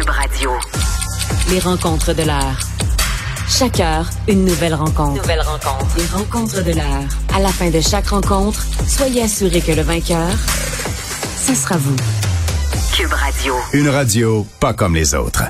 Cube Radio. Les rencontres de l'heure. Chaque heure, une nouvelle rencontre. Nouvelle rencontre. Les rencontres de l'heure. À la fin de chaque rencontre, soyez assurés que le vainqueur, ce sera vous. Cube Radio. Une radio pas comme les autres.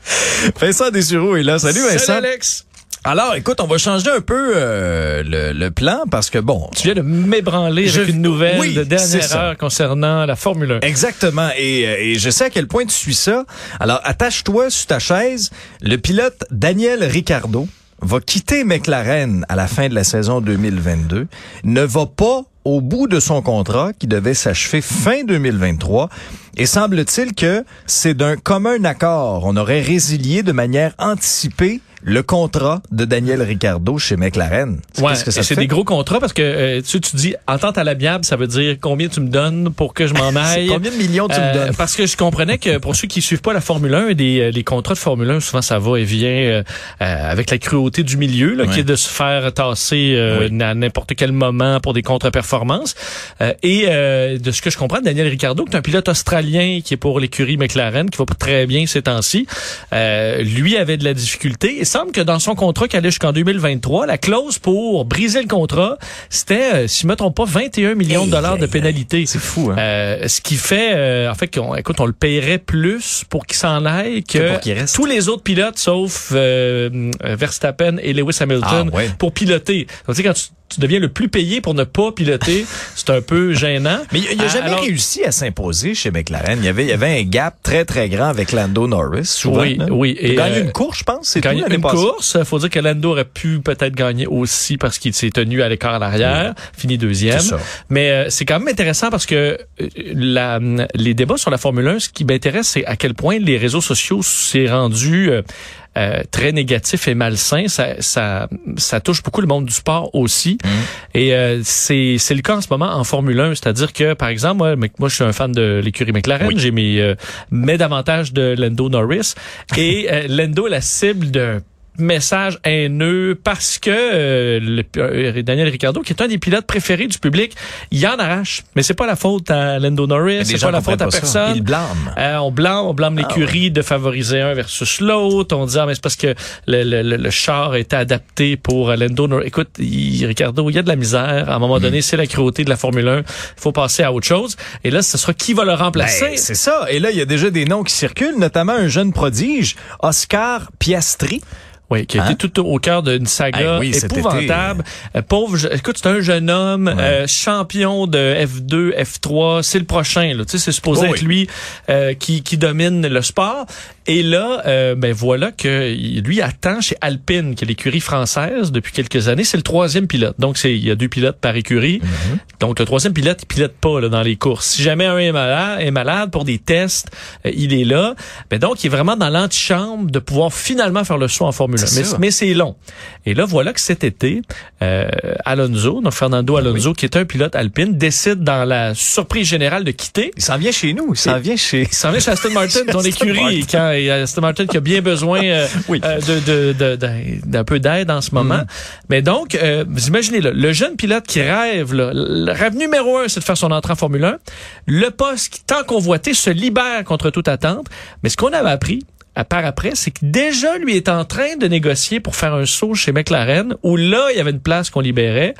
Vincent Dessureau est là. Salut Vincent. Salut Alex. Alors, écoute, on va changer un peu euh, le, le plan parce que bon. Tu viens de m'ébranler avec une nouvelle oui, de dernière heure concernant la Formule 1. Exactement. Et, euh, et je sais à quel point tu suis ça. Alors, attache-toi sur ta chaise. Le pilote Daniel Ricciardo va quitter McLaren à la fin de la saison 2022. Ne va pas au bout de son contrat qui devait s'achever fin 2023. Et semble-t-il que c'est d'un commun accord. On aurait résilié de manière anticipée le contrat de Daniel Ricciardo chez McLaren. Ouais, Qu'est-ce que ça et te c'est des gros contrats parce que euh, tu, tu dis entente à l'amiable, ça veut dire combien tu me donnes pour que je m'en aille. Combien de millions tu me Euh, donnes? Parce que je comprenais que pour ceux qui suivent pas la Formule 1, des, euh, les contrats de Formule 1, souvent ça va et vient euh, euh, avec la cruauté du milieu, là, qui est de se faire tasser euh, Oui. à n'importe quel moment pour des contre-performances. Euh, et euh, de ce que je comprends, Daniel Ricciardo, qui est un pilote australien qui est pour l'écurie McLaren, qui va très bien ces temps-ci, euh, lui avait de la difficulté. Semble que dans son contrat qui allait jusqu'en 2023, la clause pour briser le contrat, c'était, euh, si je me trompe pas, 21 millions de dollars de pénalité. C'est fou, hein? Euh, ce qui fait, euh, en fait, qu'on, écoute, on le paierait plus pour qu'il s'en aille Que que pour qu'il reste. tous les autres pilotes, sauf euh, Verstappen et Lewis Hamilton, Ah, ouais. pour piloter. Donc, tu sais, quand tu, tu deviens le plus payé pour ne pas piloter, c'est un peu gênant. Mais il n'a jamais alors- réussi à s'imposer chez McLaren. Il y avait, il y avait un gap très, très grand avec Lando Norris, souvent. Oui, là. oui. Il a gagné euh, une course, je pense. C'est gagné une passée. course. Faut dire que Lando aurait pu peut-être gagner aussi parce qu'il s'est tenu à l'écart à l'arrière, fini deuxième. C'est ça. Mais euh, c'est quand même intéressant parce que euh, la, les débats sur la Formule 1, ce qui m'intéresse, c'est à quel point les réseaux sociaux s'est rendu euh, euh, très négatif et malsain. Ça, ça, ça touche beaucoup le monde du sport aussi. Mmh. Et euh, c'est c'est le cas en ce moment en Formule 1. C'est-à-dire que, par exemple, moi, je suis un fan de l'écurie McLaren. J'ai mes euh, mets davantage de Lando Norris. Et euh, Lando est la cible d'un message haineux parce que euh, le- euh, Daniel Ricciardo, qui est un des pilotes préférés du public, il en arrache. Mais c'est pas la faute à Lando Norris, c'est pas la faute à personne. Ils blâment. Euh, on blâme, on blâme Ah, l'écurie de favoriser un versus l'autre. On dit ah mais c'est parce que le, le, le, le char été adapté pour Lando. Norris. Écoute, il, Ricardo, il y a de la misère. À un Mm. moment donné, c'est la cruauté de la Formule 1. Il faut passer à autre chose. Et là, ce sera qui va le remplacer? Ben, c'est ça. Et là, il y a déjà des noms qui circulent, notamment un jeune prodige, Oscar Piastri. Oui, qui a Hein? été tout au cœur d'une saga oui, épouvantable. Euh, pauvre, je- écoute, c'est un jeune homme, euh, champion de F2, F3, c'est le prochain. Là, tu sais, c'est supposé Oh être oui. lui euh, qui, qui domine le sport. Et là, euh, ben voilà que lui attend chez Alpine, qui est l'écurie française depuis quelques années. C'est le troisième pilote. Donc, c'est il y a deux pilotes par écurie. Mm-hmm. Donc, le troisième pilote, il pilote pas là, dans les courses. Si jamais un est malade, est malade pour des tests, euh, il est là. Ben donc, il est vraiment dans l'antichambre de pouvoir finalement faire le saut en Formule 1. C'est Mais, c'est long. Et là, voilà que cet été, euh, Alonso, donc Fernando Alonso, qui est un pilote alpine, décide dans la surprise générale de quitter. Il s'en vient chez nous. Il s'en vient chez... Il s'en vient chez Aston Martin, ton écurie, Martin. quand et Aston Martin qui a bien besoin euh, Oui. euh, de, de, d'un peu d'aide en ce moment. Mais donc, euh, vous imaginez là, le jeune pilote qui rêve, là, le rêve numéro un, c'est de faire son entrée en Formule 1. Le poste qui, tant convoité, se libère contre toute attente. Mais ce qu'on avait appris, à part après, c'est que déjà lui est en train de négocier pour faire un saut chez McLaren, où là, il y avait une place qu'on libérait.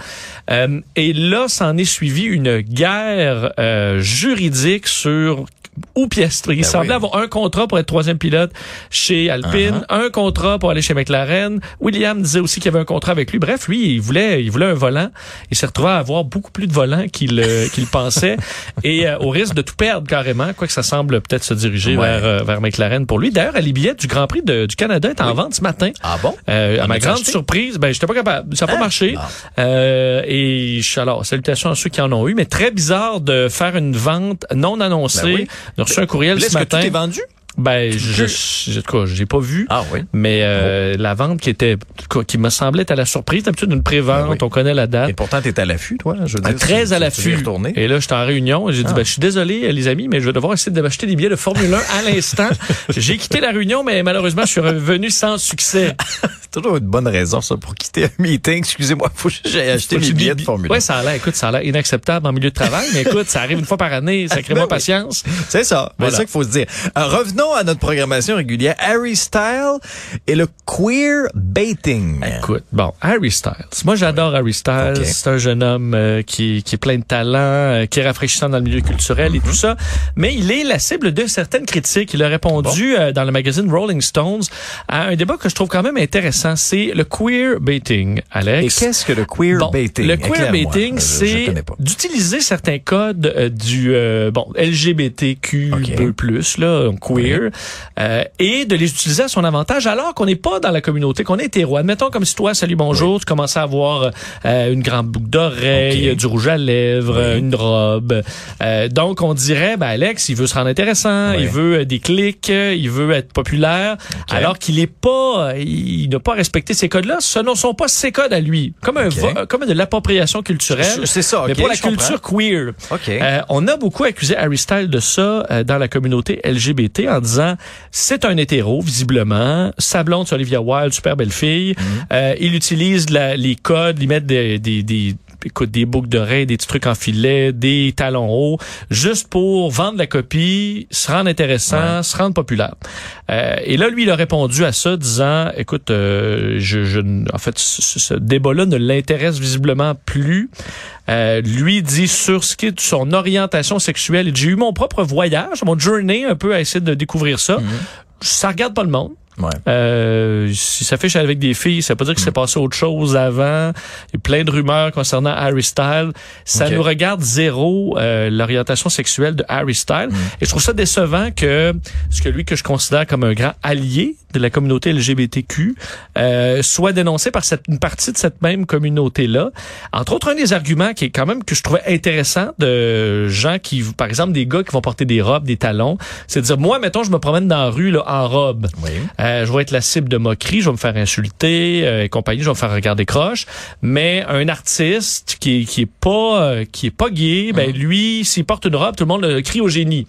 Euh, et là, s'en est suivi une guerre euh, juridique sur ou Piastri. Il Ben semblait oui. avoir un contrat pour être troisième pilote chez Alpine, un contrat pour aller chez McLaren. William disait aussi qu'il y avait un contrat avec lui. Bref, lui, il voulait, il voulait un volant. Il s'est retrouvé à avoir beaucoup plus de volants qu'il euh, qu'il pensait et euh, au risque de tout perdre carrément, quoique ça semble peut-être se diriger Ouais. vers, euh, vers McLaren pour lui. D'ailleurs, les billets du Grand Prix de- du Canada est en vente ce matin. Ah bon? Euh, à En ma grande acheté? surprise, ben j'étais pas capable, ça n'a pas Hein? marché. Ah. Euh, et alors salutations à ceux qui en ont eu, mais très bizarre de faire une vente non annoncée. Ben oui. J'ai reçu un courriel ce Est-ce que matin. tout est vendu? Ben, je, je, je, quoi, j'ai pas vu. Ah oui. Mais euh, la vente qui était, qui me semblait être à la surprise, d'habitude une pré-vente, Ben oui. on connaît la date. Et pourtant, t'es à l'affût, toi. Je veux dire, Très à l'affût. Et là, j'étais en réunion et j'ai dit, Ah. ben, je suis désolé, euh, les amis, mais je vais devoir essayer de m'acheter des billets de Formule 1 à l'instant. j'ai quitté la réunion, mais malheureusement, je suis revenu sans succès. toujours une bonne raison, ça, pour quitter un meeting. Excusez-moi, faut que j'aille acheter mes billets de Formule 1. Ouais, ça a l'air, écoute, ça a l'air inacceptable en milieu de travail, mais écoute, ça arrive une fois par année, ça crée Ben oui. patience. C'est ça. Voilà. C'est ça qu'il faut se dire. Euh, revenons à notre programmation régulière. Harry Style et le queer baiting. Écoute, bon, Harry Styles. Moi, j'adore Harry Styles. C'est un jeune homme euh, qui, qui est plein de talent, euh, qui est rafraîchissant dans le milieu culturel et tout ça. Mais il est la cible de certaines critiques. Il a répondu euh, dans le magazine Rolling Stones à un débat que je trouve quand même intéressant. C'est le queer baiting, Et Alex. qu'est-ce que le queer Bon, baiting? Le queer baiting, c'est d'utiliser certains codes du bon LGBTQ Ok. plus là, donc euh, et de les utiliser à son avantage alors qu'on n'est pas dans la communauté, qu'on est hétéro. Admettons comme si toi, salut bonjour, tu commençais à avoir euh, une grande boucle d'oreille, du rouge à lèvres, Oui. euh, une robe. Euh, donc on dirait, ben Alex, il veut se rendre intéressant, Oui. il veut euh, des clics, euh, il veut être populaire, alors qu'il est pas, euh, il n'a pas respecté ces codes-là. Ce ne sont pas ses codes à lui, comme un Ok. vo- comme de l'appropriation culturelle. C'est ça, Mais pour la je comprends. culture queer. Euh, on a beaucoup accusé Harry Styles de ça euh, dans la communauté LGBT en disant c'est un hétéro visiblement, sa blonde Olivia Wilde, super belle fille. Euh, il utilise la- les codes, il met des, des, des écoute des boucles d'oreilles, des petits trucs en filet, des talons hauts, juste pour vendre la copie, se rendre intéressant, se rendre populaire. Euh, et là, lui, il a répondu à ça, disant, écoute, euh, je, je, en fait, ce, ce débat-là ne l'intéresse visiblement plus. Euh, lui dit sur ce qui est de son orientation sexuelle. J'ai eu mon propre voyage, mon journey un peu à essayer de découvrir ça. Ça regarde pas le monde. Ouais. Euh, ça fait avec des filles, ça veut pas dire que c'est passé autre chose avant. Il y a plein de rumeurs concernant Harry Styles. Ça nous regarde zéro euh, l'orientation sexuelle de Harry Styles. Et je trouve ça décevant que ce que lui que je considère comme un grand allié de la communauté LGBTQ euh, soit dénoncé par cette, une partie de cette même communauté-là. Entre autres, un des arguments qui est quand même que je trouvais intéressant de gens qui, par exemple, des gars qui vont porter des robes, des talons, c'est de dire, moi, mettons, je me promène dans la rue là, en robe. Oui. Euh, je vais être la cible de moquerie, je vais me faire insulter euh, et compagnie, je vais me faire regarder croche. Mais un artiste qui qui est pas euh, qui est pas gay, ben lui, s'il porte une robe, tout le monde le crie au génie.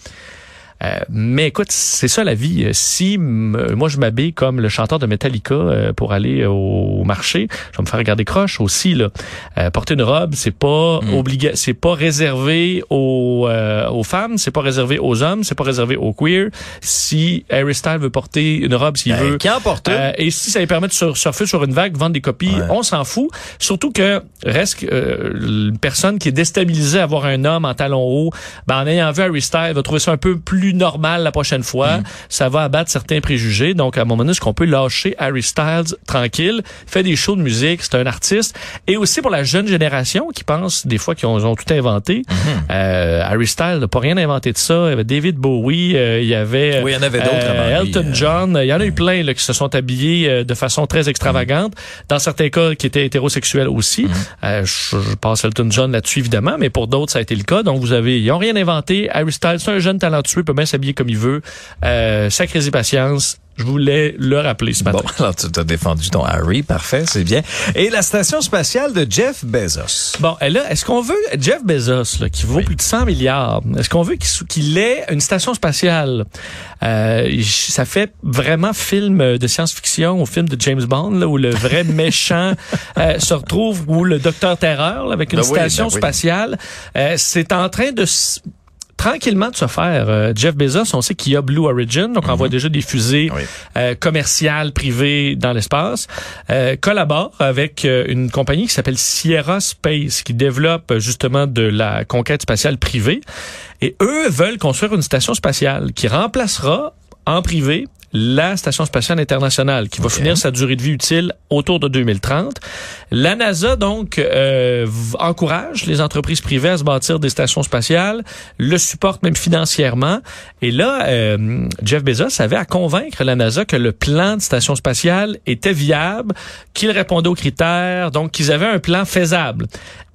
Euh, mais écoute, c'est ça la vie. Euh, Si m- moi je m'habille comme le chanteur de Metallica euh, pour aller au marché, je vais me faire regarder croche aussi là. Euh, porter une robe, c'est pas obliga c'est pas réservé aux euh, aux femmes, c'est pas réservé aux hommes, c'est pas réservé aux queer. Si Harry Styles veut porter une robe, s'il Ben, veut, qui en porte euh, et si ça lui permet de sur- surfer sur une vague, vendre des copies, Ouais. on s'en fout. Surtout que reste euh, une personne qui est déstabilisée à voir un homme en talons hauts, ben, en ayant vu Harry Styles, va trouver ça un peu plus normal la prochaine fois. Ça va abattre certains préjugés. Donc, à un moment donné, est-ce qu'on peut lâcher Harry Styles tranquille, fait des shows de musique, c'est un artiste. Et aussi pour la jeune génération qui pense des fois qu'ils ont, tout inventé. Euh, Harry Styles n'a pas rien inventé de ça. Il y avait David Bowie, euh, il y avait Oui, il y en avait euh, Elton euh. John. Il y en a eu plein là, qui se sont habillés euh, de façon très extravagante. Dans certains cas, qui étaient hétérosexuels aussi. Euh, je, je passe Elton John là-dessus, évidemment, mais pour d'autres, ça a été le cas. Donc, vous avez, ils ont rien inventé. Harry Styles, c'est un jeune talentueux, peut bien s'habiller comme il veut. Euh, patience. Je voulais le rappeler ce matin. Bon, alors tu t'as défendu ton Harry, parfait, c'est bien. Et la station spatiale de Jeff Bezos. Bon, et là, est-ce qu'on veut Jeff Bezos, là, qui vaut plus de 100 milliards, est-ce qu'on veut qu'il ait une station spatiale? Euh, Ça fait vraiment film de science-fiction ou film de James Bond, là, où le vrai méchant euh, se retrouve, ou le Docteur Terreur, là, avec une Ben oui, station ben oui. spatiale. Euh, C'est en train de tranquillement de se faire. Euh, Jeff Bezos, on sait qu'il y a Blue Origin, donc on envoie déjà des fusées Oui. euh, commerciales privées dans l'espace. Euh, collabore avec euh, une compagnie qui s'appelle Sierra Space, qui développe euh, justement de la conquête spatiale privée. Et eux veulent construire une station spatiale qui remplacera en privé la Station spatiale internationale, qui va finir sa durée de vie utile autour de 2030. La NASA, donc, euh, encourage les entreprises privées à se bâtir des stations spatiales, le supporte même financièrement. Et là, euh, Jeff Bezos avait à convaincre la NASA que le plan de station spatiale était viable, qu'il répondait aux critères, donc qu'ils avaient un plan faisable.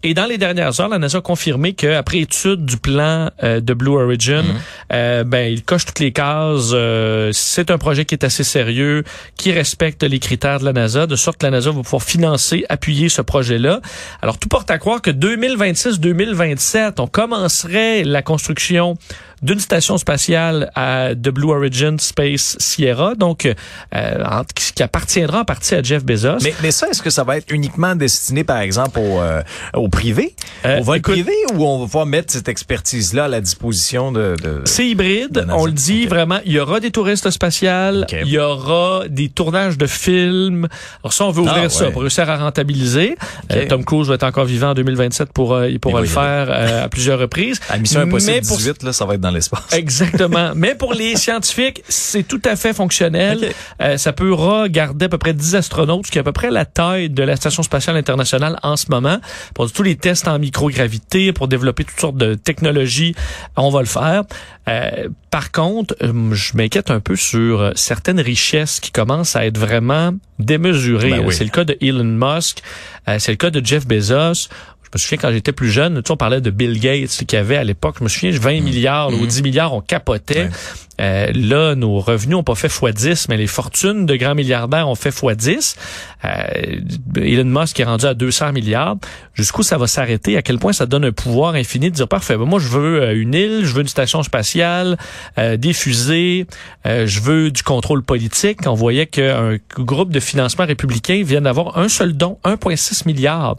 Et dans les dernières heures, la NASA a confirmé qu'après étude du plan euh, de Blue Origin, euh, ben il coche toutes les cases. euh, c'est un projet qui est assez sérieux, qui respecte les critères de la NASA, de sorte que la NASA va pouvoir financer, appuyer ce projet-là. Alors tout porte à croire que 2026-2027, on commencerait la construction d'une station spatiale à, de Blue Origin Space Sierra, donc euh, qui, qui appartiendra en partie à Jeff Bezos. Mais, mais ça, est-ce que ça va être uniquement destiné, par exemple, au, euh, au privé, Euh, au vol écoute- privé, ou on va pouvoir mettre cette expertise-là à la disposition de... de... C'est hybride, de on le dit vraiment. Il y aura des touristes spatiales, il y aura des tournages de films. Alors ça, on veut ouvrir Ah, ça ouais. pour réussir à rentabiliser. Euh, Tom Cruise va être encore vivant en 2027 pour euh, il pourra le faire à plusieurs reprises. À Mission Impossible Mais pour- 18, là, ça va être dans l'espace. Exactement. Mais pour les scientifiques, c'est tout à fait fonctionnel. Euh, ça pourra garder à peu près 10 astronautes, ce qui est à peu près la taille de la Station spatiale internationale en ce moment. Pour tous les tests en microgravité, pour développer toutes sortes de technologies, on va le faire. Euh, par contre, euh, je m'inquiète un peu sur euh, certaines richesses qui commencent à être vraiment démesurées. Ben oui. C'est le cas de Elon Musk, euh, c'est le cas de Jeff Bezos. Je me souviens quand j'étais plus jeune, tu sais, on parlait de Bill Gates qui avait à l'époque, je me souviens, 20 milliards là, ou 10 milliards, on capotait. Mm. Ouais. Euh, là, nos revenus ont pas fait x10, mais les fortunes de grands milliardaires ont fait x10. Euh, Elon Musk est rendu à 200 milliards. Jusqu'où ça va s'arrêter? À quel point ça donne un pouvoir infini de dire, parfait, ben moi je veux euh, une île, je veux une station spatiale, euh, des fusées, euh, je veux du contrôle politique. On voyait qu'un groupe de financement républicain vient d'avoir un seul don, 1,6 milliard.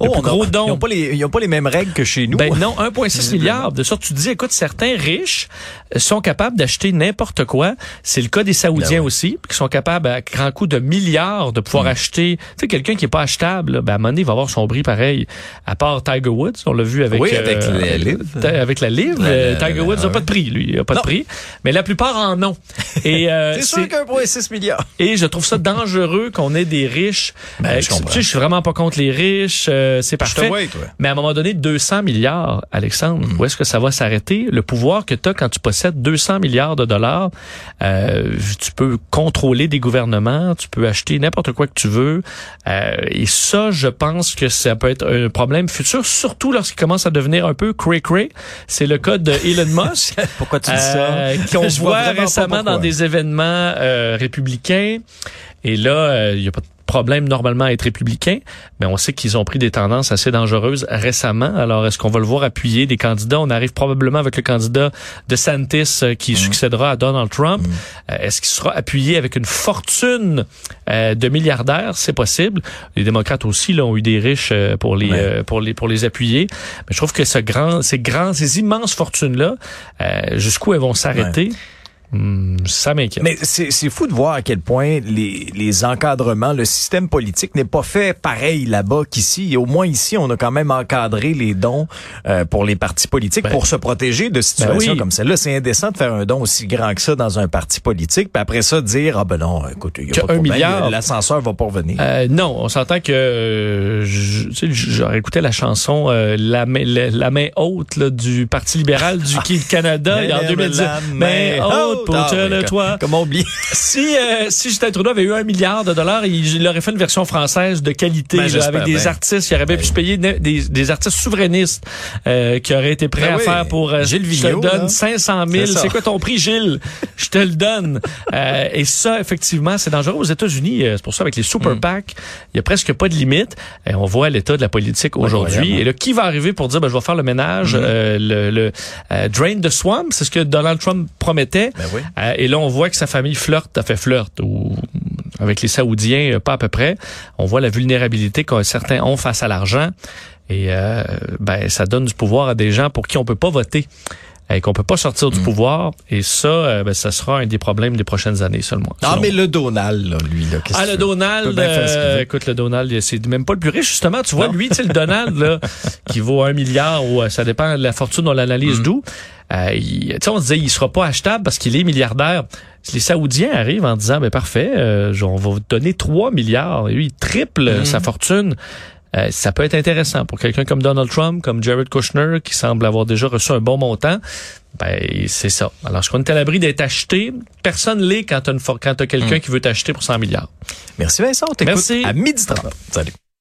A- gros don. Ils n'ont pas, les- ils ont pas les mêmes règles que chez nous. Ben non, 1,6 milliard. De sorte, tu dis, écoute, certains riches sont capables d'acheter n'importe quoi. C'est le cas des Saoudiens Ben oui. aussi, qui sont capables à grand coup de milliards de pouvoir acheter. Tu sais, quelqu'un qui est pas achetable, ben à un moment donné, il va avoir son prix pareil. À part Tiger Woods, on l'a vu avec Oui, avec euh, la livre. ta- avec la livre. Euh, Tiger Woods n'a pas de prix, lui, il a pas Non. de prix. Mais la plupart en ont. Et euh, C'est sûr qu'un point 6 milliards. et je trouve ça dangereux qu'on ait des riches. Ben, Euh, je tu comprends. sais, je suis vraiment pas contre les riches, c'est parfait. toi. Mais à un moment donné, 200 milliards, Alexandre, Mm. où est-ce que ça va s'arrêter? Le pouvoir que tu as quand tu possèdes 200 milliards de dollars, euh, tu peux contrôler des gouvernements, tu peux acheter n'importe quoi que tu veux. Euh, et ça, je pense que ça peut être un problème futur, surtout lorsqu'il commence à devenir un peu cray-cray. C'est le cas de Elon Musk. Pourquoi tu dis Euh, ça? qu'on Je vois voit récemment dans des événements euh, républicains. Et là, euh, il n'y a pas de problème normalement à être républicain, mais on sait qu'ils ont pris des tendances assez dangereuses récemment. Alors, est-ce qu'on va le voir appuyer des candidats? On arrive probablement avec le candidat de Santis euh, Mm. qui succédera à Donald Trump. Euh, est-ce qu'il sera appuyé avec une fortune euh, de milliardaires? C'est possible. Les démocrates aussi là, ont eu des riches euh, pour les, Ouais. euh, pour les pour les appuyer. Mais je trouve que ce grand, ces grands, ces immenses fortunes-là, euh, jusqu'où elles vont s'arrêter? Ça m'inquiète. Mais c'est c'est fou de voir à quel point les, les encadrements, le système politique n'est pas fait pareil là-bas qu'ici. Et au moins ici, on a quand même encadré les dons euh, pour les partis politiques Ben- pour se protéger de situations oui. comme celle-là. C'est indécent de faire un don aussi grand que ça dans un parti politique, puis après ça dire ah ben non, écoute, il y a pas de milliard. l'ascenseur va pas revenir. Euh, non, on s'entend que euh, j'aurais écouté la chanson euh, la, main, la, la main haute là, du Parti libéral du qui- Canada en 2010. La Main haute pour te oui, le toit. Comment oublier? Si euh, si Justin Trudeau avait eu un milliard de dollars, il, il aurait fait une version française de qualité Ben, là, avec des artistes. Il aurait bien pu se payer des, des artistes souverainistes euh, qui auraient été prêts Ben à oui. faire pour euh, Gilles je te le Vigneault, donne là. 500 000. C'est quoi ton prix, Gilles? Je te le donne. Euh, et ça, effectivement, c'est dangereux aux États-Unis. Euh, C'est pour ça avec les Mm. super PAC, il y a presque pas de limite. Et on voit l'état de la politique aujourd'hui. Incroyable. Et là, qui va arriver pour dire, ben, je vais faire le ménage, Mm-hmm. euh, le, le euh, drain the swamp, c'est ce que Donald Trump promettait. Ben oui. Euh, et là, on voit que sa famille flirte, a fait flirte, ou avec les Saoudiens, euh, pas à peu près. On voit la vulnérabilité que certains ont face à l'argent. Et euh, ben, ça donne du pouvoir à des gens pour qui on peut pas voter et qu'on peut pas sortir Mm. du pouvoir. Et ça, euh, ben, ça sera un des problèmes des prochaines années seulement. Ah, selon mais moi. le Donald, là, lui, là, qu'est-ce Ah, le? Donald, euh, écoute, le Donald, c'est même pas le plus riche, justement. Tu vois, Non. lui, tu le Donald, là, qui vaut un milliard, ou euh, ça dépend de la fortune, on l'analyse Mm. d'où. Euh, il- tu sais, on se disait, il sera pas achetable parce qu'il est milliardaire. Les Saoudiens arrivent en disant, ben parfait, euh, on va vous donner 3 milliards, et lui, il triple Mm. sa fortune. Euh, ça peut être intéressant pour quelqu'un comme Donald Trump, comme Jared Kushner, qui semble avoir déjà reçu un bon montant. Ben, c'est ça. Alors, est-ce qu'on est à l'abri d'être acheté? Personne l'est quand t'as une for- quand t'as quelqu'un qui veut t'acheter pour 100 milliards. Merci Vincent, on t'écoute Merci. à midi 30. Salut.